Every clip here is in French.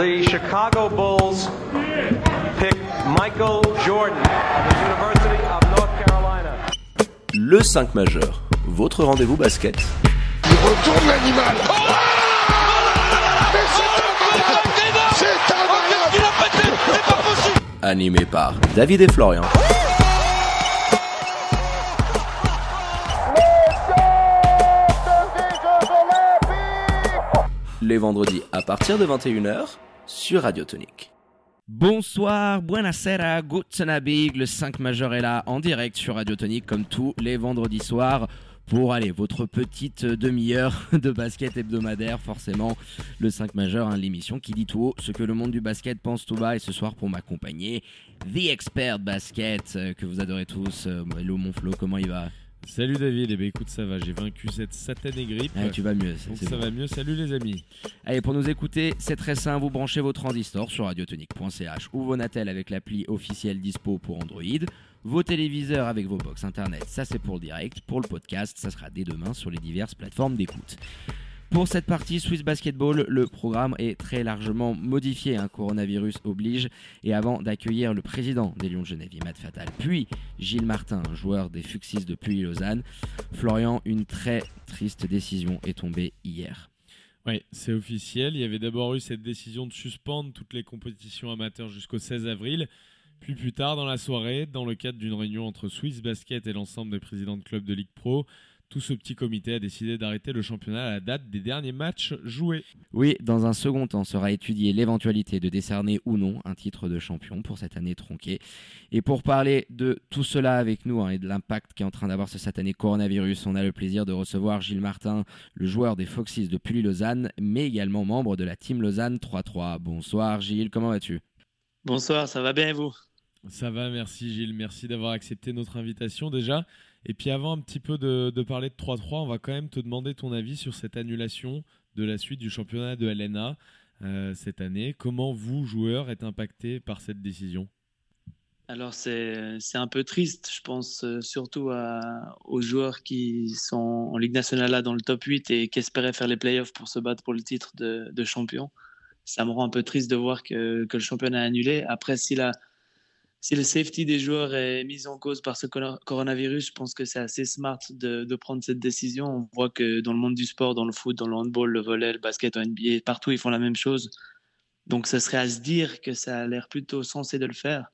the Chicago Bulls pick Michael Jordan of the University of North Carolina. Le 5 majeur, votre rendez-vous basket. Il retourne l'animal. Oh c'est Animé par David et Florian. Les vendredis à partir de 21h sur Radio Tonique. Bonsoir, buonasera, Abend. Le 5 majeur est là en direct sur Radio Tonique comme tous les vendredis soirs pour aller votre petite demi-heure de basket hebdomadaire forcément le 5 majeur hein, l'émission qui dit tout haut ce que le monde du basket pense tout bas et ce soir pour m'accompagner The Expert Basket euh, que vous adorez tous Euh, hello mon Flo comment il va? Salut David, eh ben écoute ça va, j'ai vaincu cette satanée grippe. Ah, tu vas mieux c'est- donc ça bon. va mieux, salut les amis. Allez, pour nous écouter, c'est très simple. Vous branchez vos transistors sur radiotonique.ch ou vos Natel avec l'appli officielle dispo pour Android. Vos téléviseurs avec vos box internet, ça c'est pour le direct. Pour le podcast, ça sera dès demain sur les diverses plateformes d'écoute. Pour cette partie Swiss Basketball, le programme est très largement modifié. Un coronavirus oblige. Et avant d'accueillir le président des Lions de Genève, Imad Fatal, puis Gilles Martin, joueur des Fuxis de Puy-Lausanne, Florian, une très triste décision est tombée hier. Ouais, c'est officiel. Il y avait d'abord eu cette décision de suspendre toutes les compétitions amateurs jusqu'au 16 avril. Puis plus tard dans la soirée, dans le cadre d'une réunion entre Swiss Basket et l'ensemble des présidents de clubs de Ligue Pro, tout ce petit comité a décidé d'arrêter le championnat à la date des derniers matchs joués. Oui, dans un second temps sera étudiée l'éventualité de décerner ou non un titre de champion pour cette année tronquée. Et pour parler de tout cela avec nous hein, et de l'impact qu'est en train d'avoir ce satané coronavirus, on a le plaisir de recevoir Gilles Martin, le joueur des Foxys de Pully-Lausanne, mais également membre de la Team Lausanne 3-3. Bonsoir Gilles, comment vas-tu? Bonsoir, ça va bien et vous? Ça va, merci Gilles, merci d'avoir accepté notre invitation déjà. Et puis avant un petit peu de, parler de 3-3, on va quand même te demander ton avis sur cette annulation de la suite du championnat de LNA euh, cette année. Comment vous, joueurs, êtes impactés par cette décision? Alors c'est un peu triste, je pense euh, surtout aux joueurs qui sont en Ligue nationale là dans le top 8 et qui espéraient faire les playoffs pour se battre pour le titre de, de champion. Ça me rend un peu triste de voir que, que le championnat est annulé. Après, si, la, si le safety des joueurs est mis en cause par ce coro- coronavirus, je pense que c'est assez smart de, de prendre cette décision. On voit que dans le monde du sport, dans le foot, dans le handball, le volley, le basket, en NBA, partout, ils font la même chose. Donc, ce serait à se dire que ça a l'air plutôt sensé de le faire.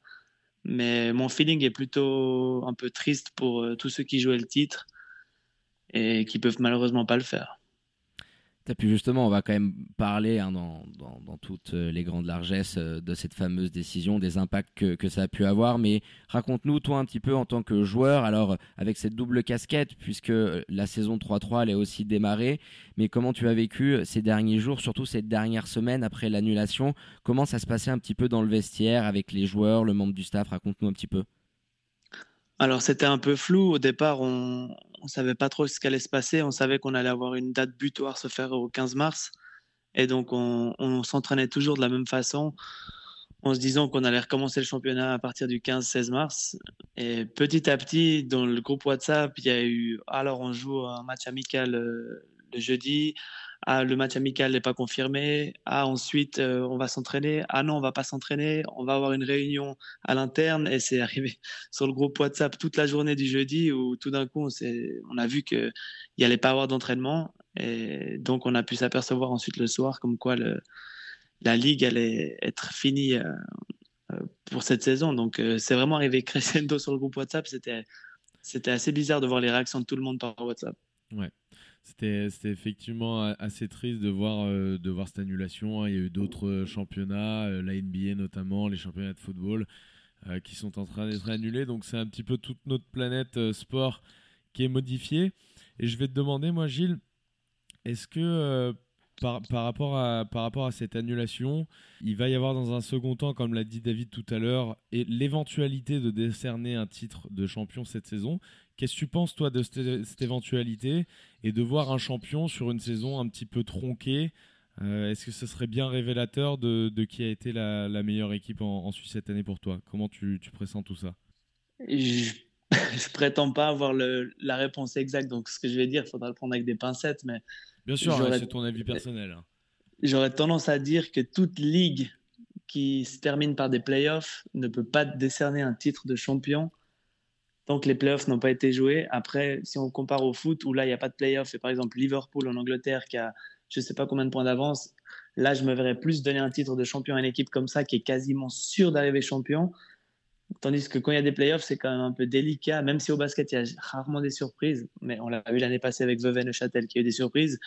Mais mon feeling est plutôt un peu triste pour euh, tous ceux qui jouaient le titre et qui peuvent malheureusement pas le faire. Et puis justement, on va quand même parler hein, dans, toutes euh, les grandes largesses euh, de cette fameuse décision, des impacts que, que ça a pu avoir. Mais raconte-nous, toi, un petit peu en tant que joueur, alors avec cette double casquette, puisque euh, la saison 3-3, elle est aussi démarrée, mais comment tu as vécu ces derniers jours, surtout cette dernière semaine après l'annulation? Comment ça se passait un petit peu dans le vestiaire avec les joueurs, le membre du staff? Raconte-nous un petit peu. Alors c'était un peu flou au départ, on ne savait pas trop ce qu'allait se passer, on savait qu'on allait avoir une date butoir se faire au 15 mars. Et donc on, on s'entraînait toujours de la même façon en se disant qu'on allait recommencer le championnat à partir du 15-16 mars. Et petit à petit dans le groupe WhatsApp il y a eu alors on joue un match amical euh, le jeudi, ah le match amical n'est pas confirmé, ah ensuite euh, on va s'entraîner, ah non on va pas s'entraîner, on va avoir une réunion à l'interne et c'est arrivé sur le groupe WhatsApp toute la journée du jeudi où tout d'un coup on, on a vu qu'il n'y allait pas avoir d'entraînement et donc on a pu s'apercevoir ensuite le soir comme quoi la ligue allait être finie euh, euh, pour cette saison. Donc c'est vraiment arrivé crescendo sur le groupe WhatsApp. C'était, assez bizarre de voir les réactions de tout le monde par WhatsApp. C'était c'était effectivement assez triste de voir, euh, cette annulation. hein. Il y a eu d'autres euh, championnats, euh, la NBA notamment, les championnats de football, qui sont en train d'être annulés. Donc c'est un petit peu toute notre planète sport qui est modifiée. Et je vais te demander, moi Gilles, est-ce que par, par rapport à, par rapport à cette annulation, il va y avoir dans un second temps, comme l'a dit David tout à l'heure, et l'éventualité de décerner un titre de champion cette saison. Qu'est-ce que tu penses, toi, de cette, éventualité et de voir un champion sur une saison un petit peu tronquée euh, Est-ce que ce serait bien révélateur de, de qui a été la, meilleure équipe en, Suisse cette année pour toi? Comment tu, tu pressens tout ça? Je, je prétends pas avoir la réponse exacte. Donc ce que je vais dire, il faudra le prendre avec des pincettes. Mais Bien sûr, hein, c'est ton avis personnel. hein. j'aurais tendance à dire que toute ligue qui se termine par des playoffs ne peut pas décerner un titre de champion tant que les playoffs n'ont pas été joués. Après, si on compare au foot, où là, il n'y a pas de playoffs, et par exemple Liverpool en Angleterre qui a je ne sais pas combien de points d'avance, là, je me verrais plus donner un titre de champion à une équipe comme ça qui est quasiment sûre d'arriver champion. Tandis que quand il y a des playoffs, c'est quand même un peu délicat, même si au basket, il y a rarement des surprises. Mais on l'a vu l'année passée avec Vevey Châtel qui a eu des surprises.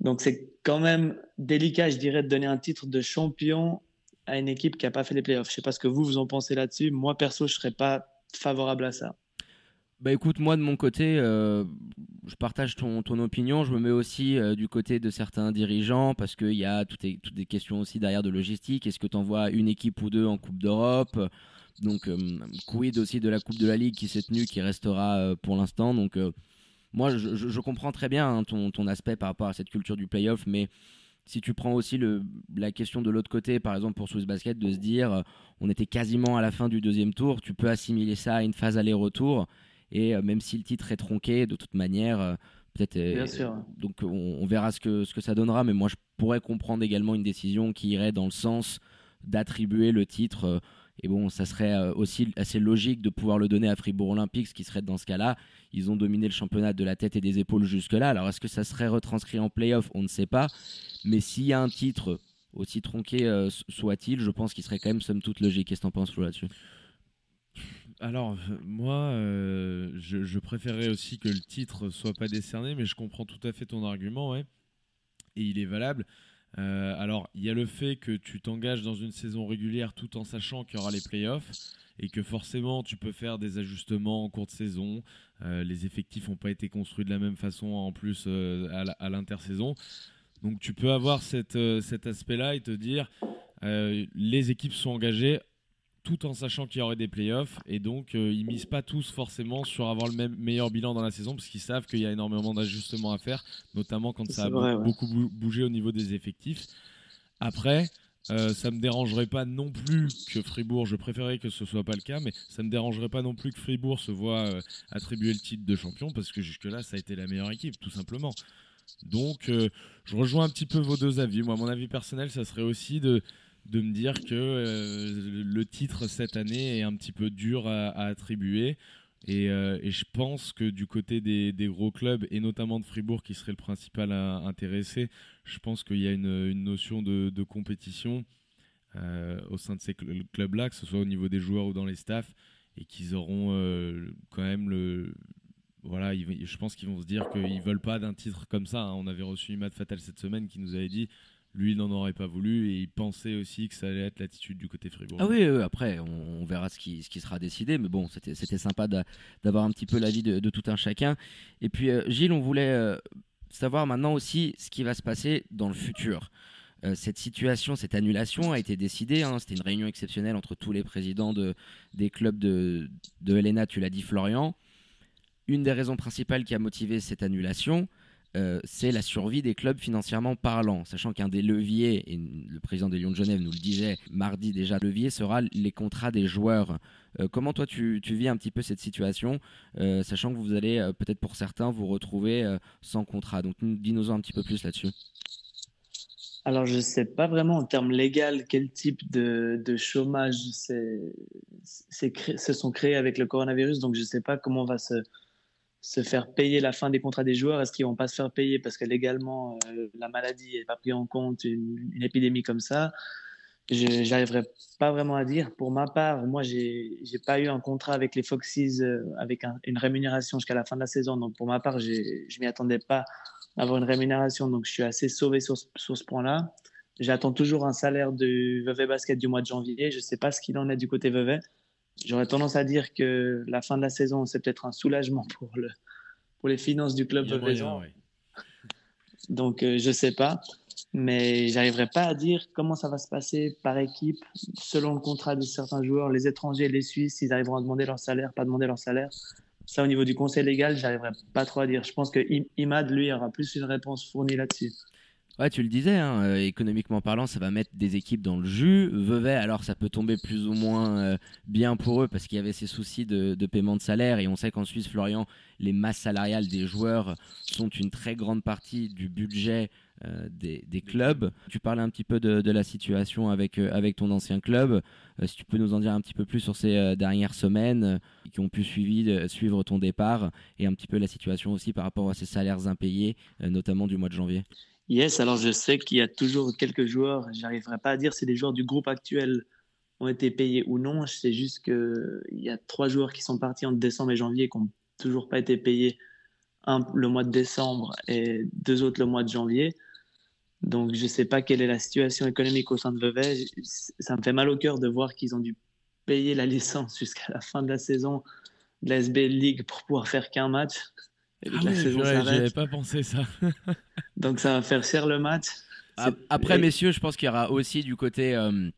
Donc c'est quand même délicat, je dirais, de donner un titre de champion à une équipe qui n'a pas fait les playoffs. Je ne sais pas ce que vous, vous en pensez là-dessus. Moi, perso, je ne serais pas favorable à ça. Bah écoute, moi de mon côté, euh, je partage ton, ton, opinion. Je me mets aussi euh, du côté de certains dirigeants parce qu'il y a toutes, toutes, des questions aussi derrière de logistique. Est-ce que tu envoies une équipe ou deux en Coupe d'Europe? Donc, euh, quid aussi de la Coupe de la Ligue qui s'est tenue, qui restera pour l'instant. Donc, moi, je, je, comprends très bien hein, ton, ton, aspect par rapport à cette culture du playoff, mais si tu prends aussi le, la question de l'autre côté, par exemple pour Swiss Basket, de se dire on était quasiment à la fin du deuxième tour, tu peux assimiler ça à une phase aller-retour et euh, même si le titre est tronqué, de toute manière, euh, peut-être. Euh, donc on, verra ce que, ce que ça donnera, mais moi je pourrais comprendre également une décision qui irait dans le sens d'attribuer le titre. Et bon, ça serait aussi assez logique de pouvoir le donner à Fribourg Olympique, ce qui serait dans ce cas-là. Ils ont dominé le championnat de la tête et des épaules jusque-là. Alors, est-ce que ça serait retranscrit en playoff? On ne sait pas. Mais s'il y a un titre, aussi tronqué soit-il, je pense qu'il serait quand même somme toute logique. Qu'est-ce que tu en penses, là-dessus? Alors, moi, euh, je, préférais aussi que le titre soit pas décerné, mais je comprends tout à fait ton argument. Et il est valable. Euh, alors, il y a le fait que tu t'engages dans une saison régulière tout en sachant qu'il y aura les playoffs et que forcément tu peux faire des ajustements en cours de saison. Euh, les effectifs n'ont pas été construits de la même façon en plus à l'intersaison. Donc tu peux avoir cet aspect-là et te dire les équipes sont engagées tout en sachant qu'il y aurait des playoffs. Et donc, euh, ils misent pas tous forcément sur avoir le même, meilleur bilan dans la saison, parce qu'ils savent qu'il y a énormément d'ajustements à faire, notamment quand ça a beaucoup bougé au niveau des effectifs. Après, euh, ça me dérangerait pas non plus que Fribourg, je préférerais que ce soit pas le cas, mais ça me dérangerait pas non plus que Fribourg se voit euh, attribuer le titre de champion, parce que jusque-là, ça a été la meilleure équipe, tout simplement. Donc, euh, je rejoins un petit peu vos deux avis. Moi, mon avis personnel, ça serait aussi de de me dire que euh, le titre cette année est un petit peu dur à, attribuer. Euh, et, je pense que du côté des, gros clubs, et notamment de Fribourg, qui serait le principal intéressé, je pense qu'il y a une, notion de, compétition euh, au sein de ces clubs-là, que ce soit au niveau des joueurs ou dans les staffs, et qu'ils auront quand même le. Voilà, je pense qu'ils vont se dire qu'ils veulent pas d'un titre comme ça. Hein. On avait reçu Imad Fatal cette semaine qui nous avait dit lui, n'en aurait pas voulu et il pensait aussi que ça allait être l'attitude du côté Fribourg. Ah oui, après, on, verra ce qui, ce qui sera décidé, mais bon, c'était sympa d'avoir un petit peu l'avis de, de, tout un chacun. Et puis, euh, Gilles, on voulait euh, savoir maintenant aussi ce qui va se passer dans le futur. Euh, cette situation, cette annulation a été décidée. Hein. C'était une réunion exceptionnelle entre tous les présidents de, des clubs de, de Helena, tu l'as dit, Florian. Une des raisons principales qui a motivé cette annulation, euh, c'est la survie des clubs financièrement parlant, sachant qu'un des leviers, et le président des Lions de Genève nous le disait mardi déjà, le levier sera les contrats des joueurs. Euh, comment toi tu, vis un petit peu cette situation, euh, sachant que vous allez peut-être pour certains vous retrouver sans contrat? Donc dis-nous un petit peu plus là-dessus. Alors je ne sais pas vraiment en termes légaux quel type de, chômage se sont créés avec le coronavirus, donc je ne sais pas comment va se se faire payer la fin des contrats des joueurs? Est-ce qu'ils vont pas se faire payer parce que légalement euh, la maladie n'est pas prise en compte, une, épidémie comme ça? Je n'arriverai pas vraiment à dire. Pour ma part, moi, j'ai n'ai pas eu un contrat avec les Foxes euh, avec une rémunération jusqu'à la fin de la saison. Donc pour ma part, je m'y attendais pas à avoir une rémunération. Donc je suis assez sauvé sur, sur ce point-là. J'attends toujours un salaire du Vevey Basket du mois de janvier. Je ne sais pas ce qu'il en est du côté Vevey. J'aurais tendance à dire que la fin de la saison, c'est peut-être un soulagement pour, le, pour les finances du club de Vaison. Donc, euh, je ne sais pas. Mais j'arriverai pas à dire comment ça va se passer par équipe, selon le contrat de certains joueurs, les étrangers, les Suisses, s'ils arriveront à demander leur salaire, pas demander leur salaire. Ça, au niveau du conseil légal, j'arriverai pas trop à dire. Je pense que Imad, lui, aura plus une réponse fournie là-dessus. Ouais, tu le disais, hein, euh, économiquement parlant, ça va mettre des équipes dans le jus. Vevey, alors ça peut tomber plus ou moins euh, bien pour eux parce qu'il y avait ces soucis de, paiement de salaire et on sait qu'en Suisse, Florian, les masses salariales des joueurs sont une très grande partie du budget des, des, clubs. Tu parlais un petit peu de, la situation avec, ton ancien club. si tu peux nous en dire un petit peu plus sur ces dernières semaines qui ont pu suivre ton départ et un petit peu la situation aussi par rapport à ces salaires impayés, notamment du mois de janvier. Yes, alors je sais qu'il y a toujours quelques joueurs, j'arriverai pas à dire si les joueurs du groupe actuel ont été payés ou non. C'est juste qu'il y a trois joueurs qui sont partis en décembre et janvier qui n'ont toujours pas été payés. Un le mois de décembre et deux autres le mois de janvier. Donc je ne sais pas quelle est la situation économique au sein de Vevey. Ça me fait mal au cœur de voir qu'ils ont dû payer la licence jusqu'à la fin de la saison de la SBL League pour pouvoir faire qu'un match. Et ah j'avais pas pensé ça. Donc ça va faire cher le match. Après, messieurs, je pense qu'il y aura aussi du côté euh,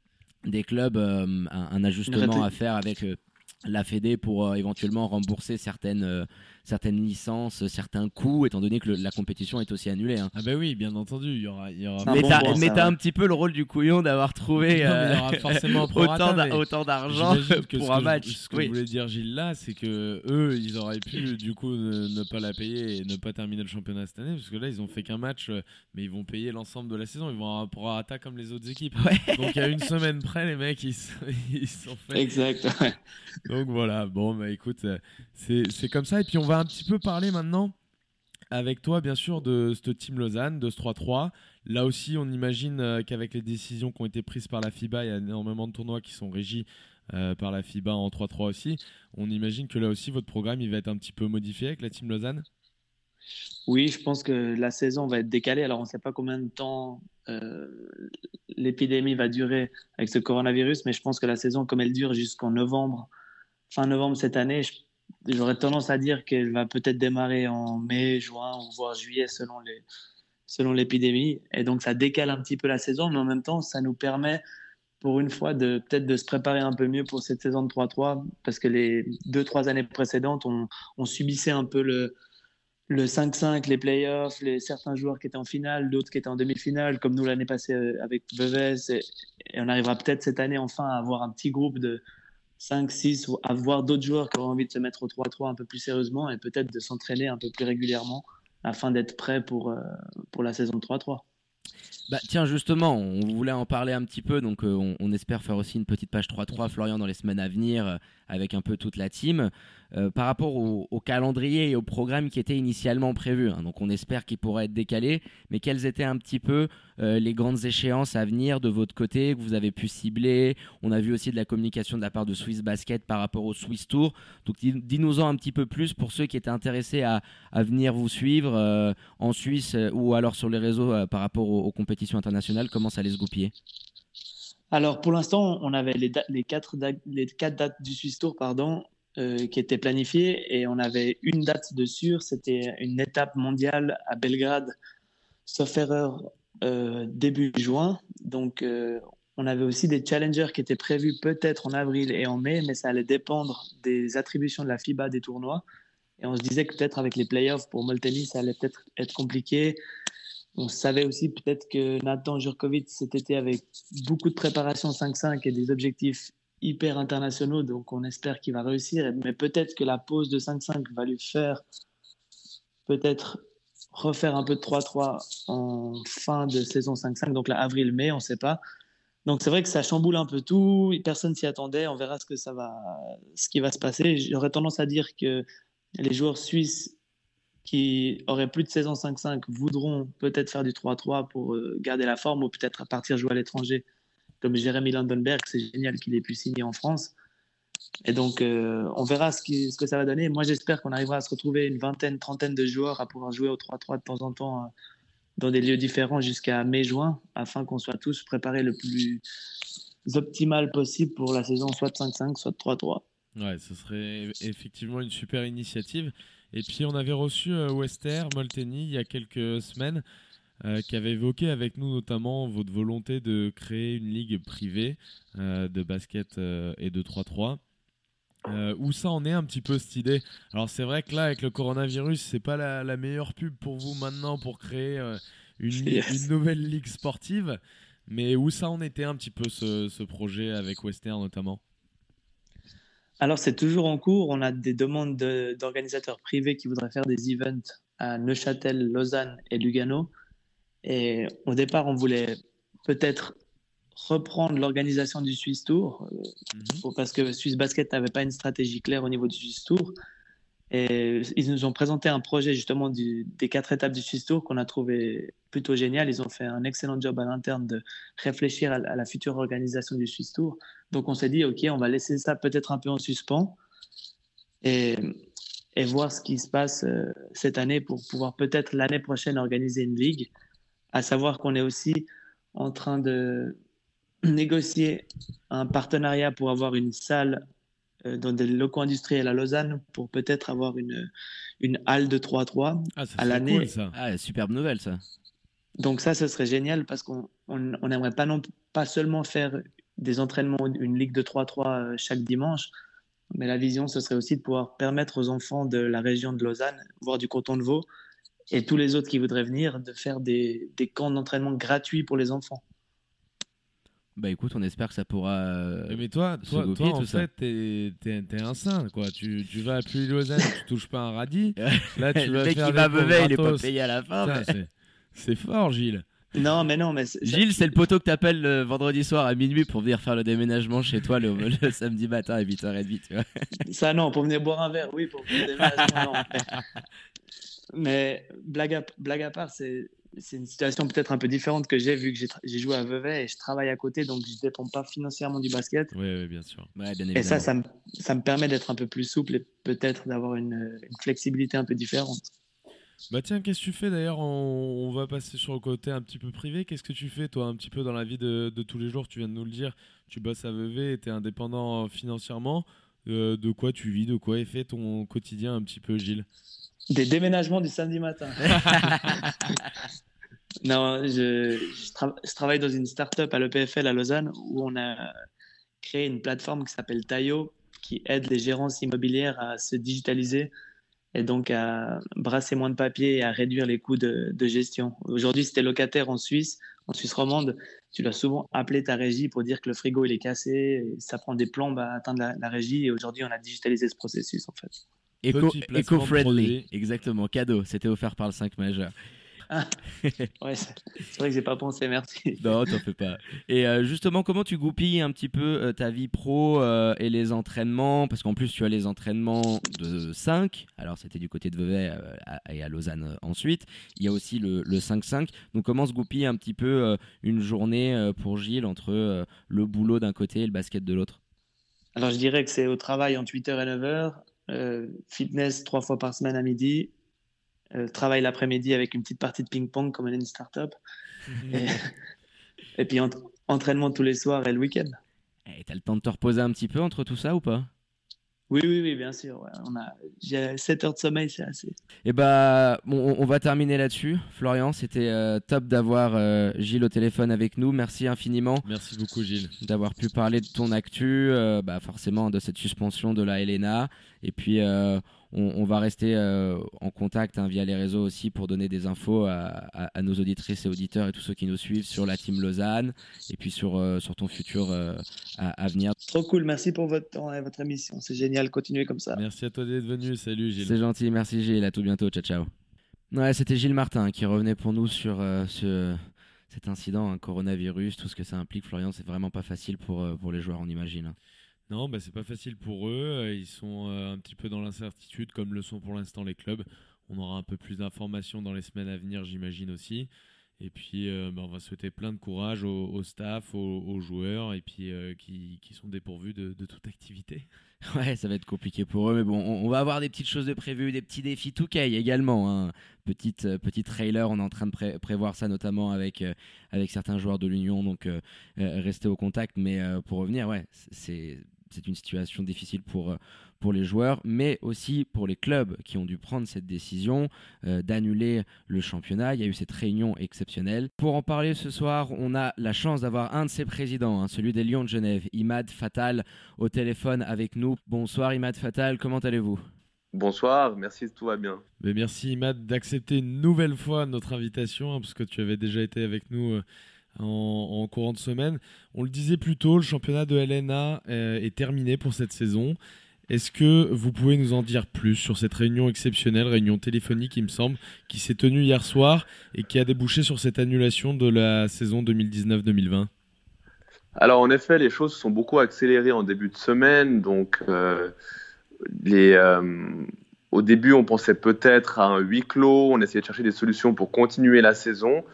des clubs euh, un, ajustement à faire avec euh, la Fédé pour éventuellement rembourser certaines, certaines licences, certains coûts, étant donné que la compétition est aussi annulée. Hein. Ah bah oui, bien entendu, il y aura. Y aura... Mais t'as un petit peu le rôle du couillon d'avoir trouvé forcément autant d'argent pour un match. ce que je voulais dire Gilles là, c'est que eux, ils auraient pu du coup ne, pas la payer et ne pas terminer le championnat cette année, parce que là, ils ont fait qu'un match, mais ils vont payer l'ensemble de la saison. Ils vont pour un comme les autres équipes. Donc à une semaine près, les mecs, ils, ils sont fait. Exact. Donc voilà, bon, bah écoute, c'est comme ça. Et puis on va un petit peu parler maintenant avec toi, bien sûr, de ce Team Lausanne, de ce 3-3. Là aussi, on imagine euh, qu'avec les décisions qui ont été prises par la FIBA, il y a énormément de tournois qui sont régis euh, par la FIBA en 3-3 aussi. On imagine que là aussi, votre programme, il va être un petit peu modifié avec la Team Lausanne? Oui, je pense que la saison va être décalée. Alors, on ne sait pas combien de temps euh, l'épidémie va durer avec ce coronavirus, mais je pense que la saison, comme elle dure jusqu'en novembre, fin novembre cette année, j'aurais tendance à dire qu'elle va peut-être démarrer en mai, juin voire juillet selon les selon l'épidémie. Et donc ça décale un petit peu la saison, mais en même temps, ça nous permet pour une fois de peut-être de se préparer un peu mieux pour cette saison de 3-3 parce que les deux trois années précédentes, on, subissait un peu le le 5-5, les playoffs, les, certains joueurs qui étaient en finale, d'autres qui étaient en demi-finale, comme nous l'année passée euh, avec. Et, et, on arrivera peut-être cette année enfin à avoir un petit groupe de 5, 6, ou à d'autres joueurs qui auront envie de se mettre au 3-3 un peu plus sérieusement et peut-être de s'entraîner un peu plus régulièrement afin d'être prêt pour, euh, pour la saison de 3-3. Bah, tiens, justement, on voulait en parler un petit peu, donc euh, on, espère faire aussi une petite page 3-3, Florian, dans les semaines à venir, euh, avec un peu toute la team. Euh, par rapport au, calendrier et au programme qui était initialement prévu. Hein. Donc on espère qu'il pourrait être décalé, mais quelles étaient un petit peu les grandes échéances à venir de votre côté que vous avez pu cibler? On a vu aussi de la communication de la part de Swiss Basket par rapport au Swiss Tour. Donc dis-nous-en un petit peu plus pour ceux qui étaient intéressés à, venir vous suivre en Suisse ou alors sur les réseaux par rapport aux, compétitions internationales. Comment ça allait se goupiller? Alors pour l'instant, on avait les, les, quatre les dates du Swiss Tour, pardon. Euh, qui était planifié et on avait une date de sûr, c'était une étape mondiale à Belgrade, sauf erreur, euh, début juin. Donc euh, on avait aussi des challengers qui étaient prévus peut-être en avril et en mai, mais ça allait dépendre des attributions de la FIBA des tournois. Et on se disait que peut-être avec les playoffs pour Molteni, ça allait peut-être être compliqué. On savait aussi peut-être que Nathan Jurkovic cet été avec beaucoup de préparation 5-5 et des objectifs hyper internationaux, donc on espère qu'il va réussir. Mais peut-être que la pause de 5-5 va lui faire peut-être refaire un peu de 3-3 en fin de saison 5-5, donc là, avril-mai, on ne sait pas. Donc c'est vrai que ça chamboule un peu tout, personne s'y attendait, on verra ce, que ça va, ce qui va se passer. J'aurais tendance à dire que les joueurs suisses qui auraient plus de saison 5-5 voudront peut-être faire du 3-3 pour euh, garder la forme ou peut-être partir jouer à l'étranger comme Jérémy Landenberg, c'est génial qu'il ait pu signer en France. Et donc, euh, on verra ce, que ça va donner. Moi, j'espère qu'on arrivera à se retrouver une vingtaine, trentaine de joueurs à pouvoir jouer au 3-3 de temps en temps euh, dans des lieux différents jusqu'à mai-juin, afin qu'on soit tous préparés le plus optimal possible pour la saison soit 5-5, soit 3-3. Ouais, ce serait effectivement une super initiative. Et puis, on avait reçu euh, Wester Molteni il y a quelques semaines. Euh, qui avait évoqué avec nous notamment votre volonté de créer une ligue privée euh, de basket euh, et de 3-3. où ça en est un petit peu cette idée? Alors c'est vrai que là avec le coronavirus c'est pas la, meilleure pub pour vous maintenant pour créer une, une, nouvelle ligue sportive, mais où ça en était un petit peu ce, ce projet avec Western notamment? Alors, c'est toujours en cours. On a des demandes d'organisateurs privés qui voudraient faire des events à Neuchâtel, Lausanne et Lugano. Et au départ, on voulait peut-être reprendre l'organisation du Swiss Tour, euh, Mhm. parce que Swiss Basket n'avait pas une stratégie claire au niveau du Swiss Tour. Et ils nous ont présenté un projet justement des quatre étapes du Swiss Tour qu'on a trouvé plutôt génial. Ils ont fait un excellent job à l'interne de réfléchir à, la future organisation du Swiss Tour. Donc on s'est dit, OK, on va laisser ça peut-être un peu en suspens et, voir ce qui se passe euh, cette année pour pouvoir peut-être l'année prochaine organiser une ligue. À savoir qu'on est aussi en train de négocier un partenariat pour avoir une salle dans des locaux industriels à Lausanne pour peut-être avoir une, une halle de 3-3. Ah, À l'année- cool, ça. Ah, superbe nouvelle ça. Donc ça, ce serait génial parce qu'on on on n'aimerait pas, non, pas seulement faire des entraînements, une ligue de 3-3 euh, chaque dimanche, mais la vision, ce serait aussi de pouvoir permettre aux enfants de la région de Lausanne, voire du canton de Vaud, et tous les autres qui voudraient venir, de faire des, des camps d'entraînement gratuits pour les enfants. Bah écoute, on espère que ça pourra. euh, Mais toi, se toi, goupiller, toi, en tout fait, t'es, t'es, t'es un saint, quoi. Tu, tu vas à Puy Lausanne, tu touches pas un radis. Là, tu le vas mec faire qui des va Vevey, il est pas payé à la fin. Putain, mais- c'est, c'est fort, Gilles. Non, mais non, mais c'est- Gilles, c'est le poteau que t'appelles le vendredi soir à minuit pour venir faire le déménagement chez toi le, le samedi matin à 8h30, tu vois. Ça, non, pour venir boire un verre, oui, pour venir déménagement, non. Mais, mais blague, à, blague à part, c'est c'est une situation peut-être un peu différente que j'ai vu que j'ai joué à Vevey et je travaille à côté, donc je ne dépends pas financièrement du basket. Oui, oui, bien sûr. Ouais, bien Et ça, ça me, ça me permet d'être un peu plus souple et peut-être d'avoir une, une flexibilité un peu différente. Bah tiens, qu'est-ce que tu fais d'ailleurs on, on va passer sur le côté un petit peu privé. Qu'est-ce que tu fais toi un petit peu dans la vie de, de tous les jours? Tu viens de nous le dire. Tu bosses à Vevey et tu es indépendant euh, financièrement. Euh, de quoi tu vis De quoi est fait ton quotidien un petit peu, Gilles? Des déménagements du samedi matin. non, je, je, tra- je travaille dans une start-up à l'EPFL à Lausanne où on a créé une plateforme qui s'appelle Tayo qui aide les gérances immobilières à se digitaliser et donc à brasser moins de papier et à réduire les coûts de, gestion. Aujourd'hui, si tu es locataire en Suisse, en Suisse romande, tu dois souvent appeler ta régie pour dire que le frigo il est cassé, ça prend des plombes à atteindre la régie et aujourd'hui on a digitalisé ce processus en fait. Eco-friendly, exactement, cadeau. C'était offert par le 5 majeur. Ouais, c'est vrai que j'ai pas pensé, merci. Non, t'en fais pas. Et euh, justement, comment tu goupilles un petit peu euh, ta vie pro euh, et les entraînements? Parce qu'en plus, tu as les entraînements de 5. Alors, c'était du côté de Vevey euh, à- et à Lausanne euh, ensuite. Il y a aussi le, le 5-5. Donc, comment se goupille un petit peu euh, une journée euh, pour Gilles entre euh, le boulot d'un côté et le basket de l'autre? Alors je dirais que c'est au travail entre 8h et 9h, euh, fitness trois fois par semaine à midi, euh, travail l'après-midi avec une petite partie de ping-pong comme on est une start-up, et, et puis entraînement tous les soirs et le week-end. Et t'as le temps de te reposer un petit peu entre tout ça ou pas? Oui, oui, oui, bien sûr. ouais. On a, j'ai 7 heures de sommeil, c'est assez. Et bah, bon, on va terminer là-dessus. Florian, c'était euh, top d'avoir euh, Gilles au téléphone avec nous. Merci infiniment Merci beaucoup, Gilles. d'avoir pu parler de ton actu, euh, bah forcément de cette suspension de la Helena. Et puis, euh, on, on va rester euh, en contact hein, via les réseaux aussi pour donner des infos à, à- à nos auditrices et auditeurs et tous ceux qui nous suivent sur la team Lausanne et puis sur, euh, sur ton futur euh, à, à venir. Trop cool, merci pour votre temps et votre émission. C'est génial, continuez comme ça. Merci à toi d'être venu. Salut, Gilles. C'est gentil, merci Gilles, à tout bientôt, ciao ciao. Ouais, c'était Gilles Martin qui revenait pour nous sur euh, ce, cet incident, un coronavirus, tout ce que ça implique. Florian, c'est vraiment pas facile pour, euh, pour les joueurs, on imagine. Non, bah, c'est pas facile pour eux. Euh, Ils sont euh, un petit peu dans l'incertitude, comme le sont pour l'instant les clubs. On aura un peu plus d'informations dans les semaines à venir, j'imagine aussi. Et puis, euh, bah, on va souhaiter plein de courage au, staff, aux, joueurs, et puis qui, qui sont dépourvus de, toute activité. Ouais, ça va être compliqué pour eux, mais bon, on, va avoir des petites choses de prévues, des petits défis 2K également. Hein. Petite, euh, petite trailer, on est en train de pré- prévoir ça notamment avec, avec certains joueurs de l'Union, donc restez au contact. Mais pour revenir, ouais, c'est c'est une situation difficile pour, euh, pour les joueurs, mais aussi pour les clubs qui ont dû prendre cette décision euh, d'annuler le championnat. Il y a eu cette réunion exceptionnelle. Pour en parler ce soir, on a la chance d'avoir un de ses présidents, hein, celui des Lions de Genève, Imad Fatal, au téléphone avec nous. Bonsoir Imad Fatal, comment allez-vous? Bonsoir, merci, tout va bien. Mais merci Imad d'accepter une nouvelle fois notre invitation, hein, parce que tu avais déjà été avec nous euh, en, courant de semaine. On le disait plus tôt, le championnat de LNA euh, est terminé pour cette saison. Est-ce que vous pouvez nous en dire plus sur cette réunion exceptionnelle, réunion téléphonique, il me semble, qui s'est tenue hier soir et qui a débouché sur cette annulation de la saison 2019-2020 Alors en effet, les choses sont beaucoup accélérées en début de semaine. Donc euh, les, euh, au début, on pensait peut-être à un huis clos, on essayait de chercher des solutions pour continuer la saison.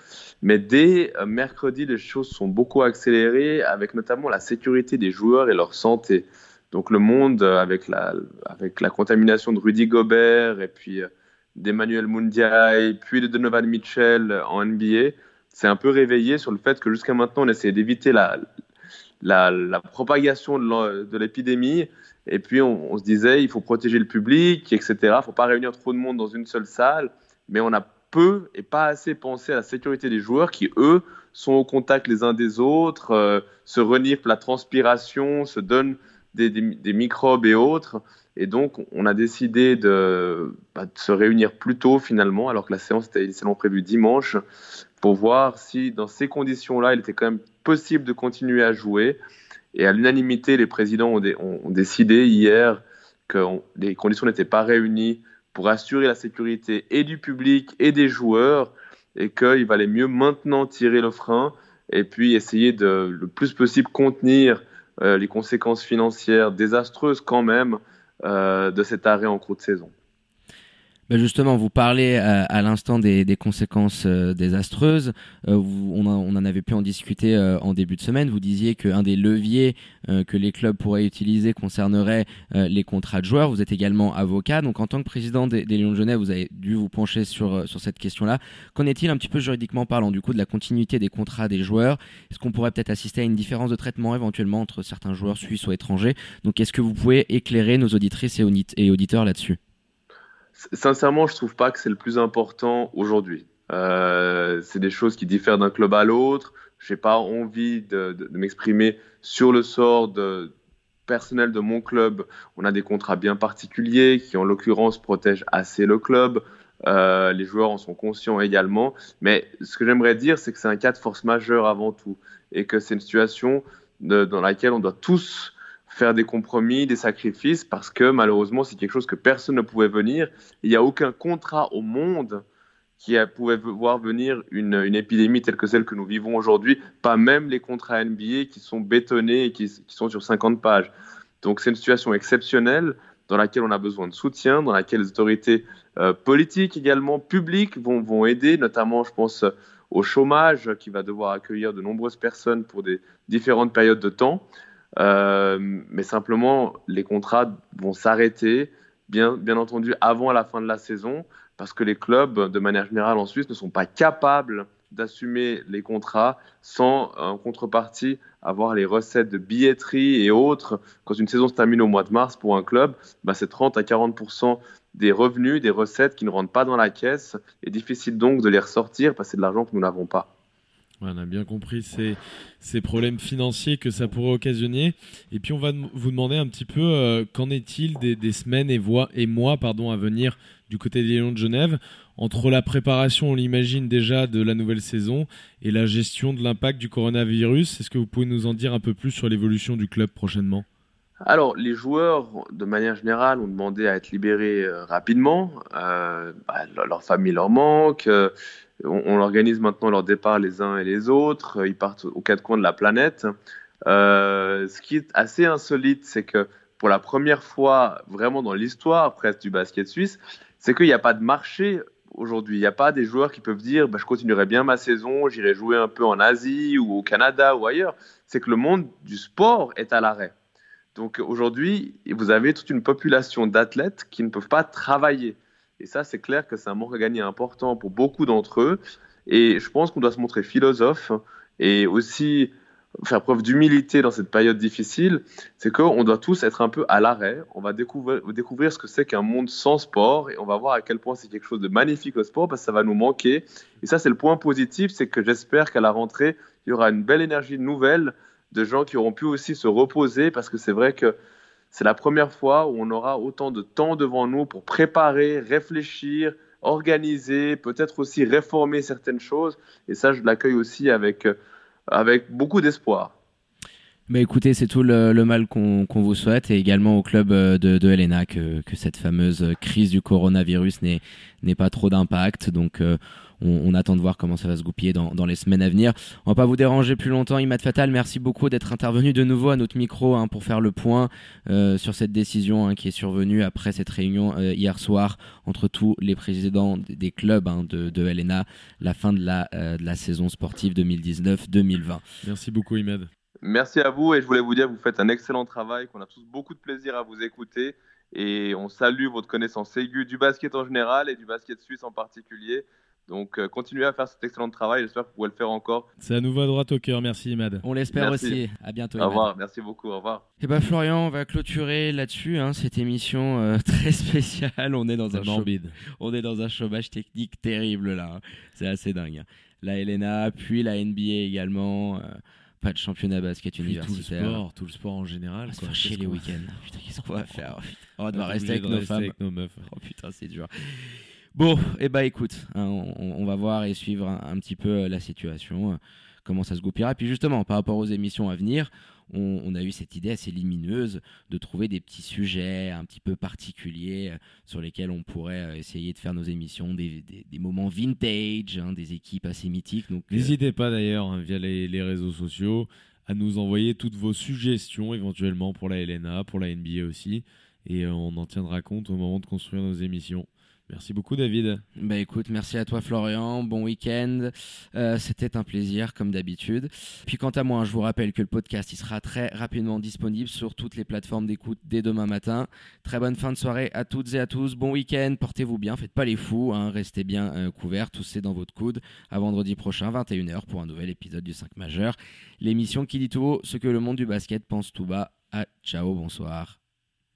Mais dès euh, mercredi, les choses sont beaucoup accélérées, avec notamment la sécurité des joueurs et leur santé. Donc le monde, euh, avec la, contamination de Rudy Gobert et puis euh, d'Emmanuel Mundiay, puis de Donovan Mitchell en NBA, s'est un peu réveillé sur le fait que jusqu'à maintenant, on essayait d'éviter la, propagation de l'épidémie. Et puis on, se disait, il faut protéger le public, etc. Il ne faut pas réunir trop de monde dans une seule salle. Mais on a peu et pas assez pensé à la sécurité des joueurs qui, eux, sont au contact les uns des autres, euh, se reniflent la transpiration, se donnent des, microbes et autres. Et donc, on a décidé de, bah, de, se réunir plus tôt finalement, alors que la séance était initialement prévue dimanche, pour voir si dans ces conditions-là, il était quand même possible de continuer à jouer. Et à l'unanimité, les présidents ont, décidé hier que les conditions n'étaient pas réunies pour assurer la sécurité et du public et des joueurs et qu'il valait mieux maintenant tirer le frein et puis essayer de le plus possible contenir euh, les conséquences financières désastreuses quand même euh, de cet arrêt en cours de saison. Ben justement, vous parlez à, à l'instant des, conséquences euh, désastreuses. Euh, on, en avait pu en discuter euh, en début de semaine. Vous disiez qu'un des leviers euh, que les clubs pourraient utiliser concernerait euh, les contrats de joueurs. Vous êtes également avocat, donc en tant que président des, des Lions de Genève, vous avez dû vous pencher sur, euh, sur cette question-là. Qu'en est-il un petit peu juridiquement parlant du coup de la continuité des contrats des joueurs? Est-ce qu'on pourrait peut-être assister à une différence de traitement éventuellement entre certains joueurs suisses ou étrangers? Donc est-ce que vous pouvez éclairer nos auditrices et auditeurs là-dessus? Sincèrement, je trouve pas que c'est le plus important aujourd'hui. Euh, c'est des choses qui diffèrent d'un club à l'autre. J'ai pas envie de, m'exprimer sur le sort de, personnel de mon club. On a des contrats bien particuliers qui, en l'occurrence, protègent assez le club. Euh, les joueurs en sont conscients également. Mais ce que j'aimerais dire, c'est que c'est un cas de force majeure avant tout et que c'est une situation dans laquelle on doit tous faire des compromis, des sacrifices, parce que malheureusement, c'est quelque chose que personne ne pouvait venir. Il n'y a aucun contrat au monde qui pouvait voir venir une, épidémie telle que celle que nous vivons aujourd'hui, pas même les contrats NBA qui sont bétonnés et qui, sont sur 50 pages. Donc c'est une situation exceptionnelle dans laquelle on a besoin de soutien, dans laquelle les autorités euh, politiques également, publiques, vont, vont aider, notamment, je pense, au chômage qui va devoir accueillir de nombreuses personnes pour des différentes périodes de temps. Euh, mais simplement, les contrats vont s'arrêter, bien, entendu, avant la fin de la saison, parce que les clubs, de manière générale en Suisse, ne sont pas capables d'assumer les contrats sans, en contrepartie, avoir les recettes de billetterie et autres. Quand une saison se termine au mois de mars pour un club, bah c'est 30 à 40 des revenus, des recettes qui ne rentrent pas dans la caisse. Et difficile donc de les ressortir parce que c'est de l'argent que nous n'avons pas. On a bien compris ces, problèmes financiers que ça pourrait occasionner. Et puis on va vous demander un petit peu euh, qu'en est-il des, semaines et, voix, et mois pardon, à venir du côté des Lions de Genève? Entre la préparation, on l'imagine déjà, de la nouvelle saison et la gestion de l'impact du coronavirus. Est-ce que vous pouvez nous en dire un peu plus sur l'évolution du club prochainement? Alors, les joueurs, de manière générale, ont demandé à être libérés euh, rapidement. Euh, bah, leur famille leur manque. Euh, on, organise maintenant leur départ les uns et les autres. Ils partent aux quatre coins de la planète. Euh, ce qui est assez insolite, c'est que pour la première fois vraiment dans l'histoire presque du basket suisse, c'est qu'il n'y a pas de marché aujourd'hui. Il n'y a pas des joueurs qui peuvent dire bah, je continuerai bien ma saison, j'irai jouer un peu en Asie ou au Canada ou ailleurs. C'est que le monde du sport est à l'arrêt. Donc aujourd'hui, vous avez toute une population d'athlètes qui ne peuvent pas travailler. Et ça, c'est clair que c'est un manque à gagner important pour beaucoup d'entre eux. Et je pense qu'on doit se montrer philosophe et aussi faire preuve d'humilité dans cette période difficile. C'est qu'on doit tous être un peu à l'arrêt. On va découvrir, ce que c'est qu'un monde sans sport et on va voir à quel point c'est quelque chose de magnifique au sport parce que ça va nous manquer. Et ça, c'est le point positif, c'est que j'espère qu'à la rentrée, il y aura une belle énergie nouvelle de gens qui auront pu aussi se reposer parce que c'est vrai que c'est la première fois où on aura autant de temps devant nous pour préparer, réfléchir, organiser, peut-être aussi réformer certaines choses. Et ça, je l'accueille aussi avec, avec beaucoup d'espoir. Bah écoutez, c'est tout le, mal qu'on vous souhaite et également au club euh, de, de Helena que, cette fameuse crise du coronavirus n'ait pas trop d'impact. Donc euh, on, on attend de voir comment ça va se goupiller dans, dans les semaines à venir. On va pas vous déranger plus longtemps. Imad Fatal, merci beaucoup d'être intervenu de nouveau à notre micro hein, pour faire le point euh, sur cette décision hein, qui est survenue après cette réunion euh, hier soir entre tous les présidents des clubs hein, de, de Helena, la fin de la, euh, de la saison sportive 2019-2020. Merci beaucoup, Imad. Merci à vous et je voulais vous dire que vous faites un excellent travail, qu'on a tous beaucoup de plaisir à vous écouter et on salue votre connaissance aiguë du basket en général et du basket suisse en particulier. Donc euh, continuez à faire cet excellent travail, j'espère que vous pourrez le faire encore. Ça nous va droit au cœur. Merci, Imad. On l'espère aussi. À bientôt. Au Imad. revoir, merci beaucoup, au revoir. Eh ben Florian, on va clôturer là-dessus hein, cette émission euh, très spéciale. On est dans un C'est morbide. on est dans un chômage technique terrible là. hein. C'est assez dingue. hein. La LNA, puis la NBA également. euh, pas de championnat basket Puis tout le universitaire. sport, tout le sport en général. On va quoi. chier les week-ends. Putain, qu'est-ce qu'on va faire On va devoir rester avec de nos rester femmes. avec nos meufs. Oh putain, c'est dur. Bon, et bah écoute, hein, on, va voir et suivre un, petit peu euh, la situation, euh, comment ça se goupillera. Et puis justement, par rapport aux émissions à venir, on, a eu cette idée assez lumineuse de trouver des petits sujets un petit peu particuliers euh, sur lesquels on pourrait essayer de faire nos émissions, des, moments vintage, hein, des équipes assez mythiques. Donc, N'hésitez pas d'ailleurs, hein, via les, réseaux sociaux, à nous envoyer toutes vos suggestions éventuellement pour la LNA, pour la NBA aussi. Et on en tiendra compte au moment de construire nos émissions. Merci beaucoup, David. Bah écoute, merci à toi Florian, bon week-end, Euh, c'était un plaisir comme d'habitude. Puis quant à moi, je vous rappelle que le podcast sera très rapidement disponible sur toutes les plateformes d'écoute dès demain matin. Très bonne fin de soirée à toutes et à tous, bon week-end, portez-vous bien, faites pas les fous, hein, restez bien euh, couverts, tous c'est dans votre coude. À vendredi prochain, 21h pour un nouvel épisode du 5 majeur. L'émission qui dit tout haut ce que le monde du basket pense tout bas. À ciao, bonsoir.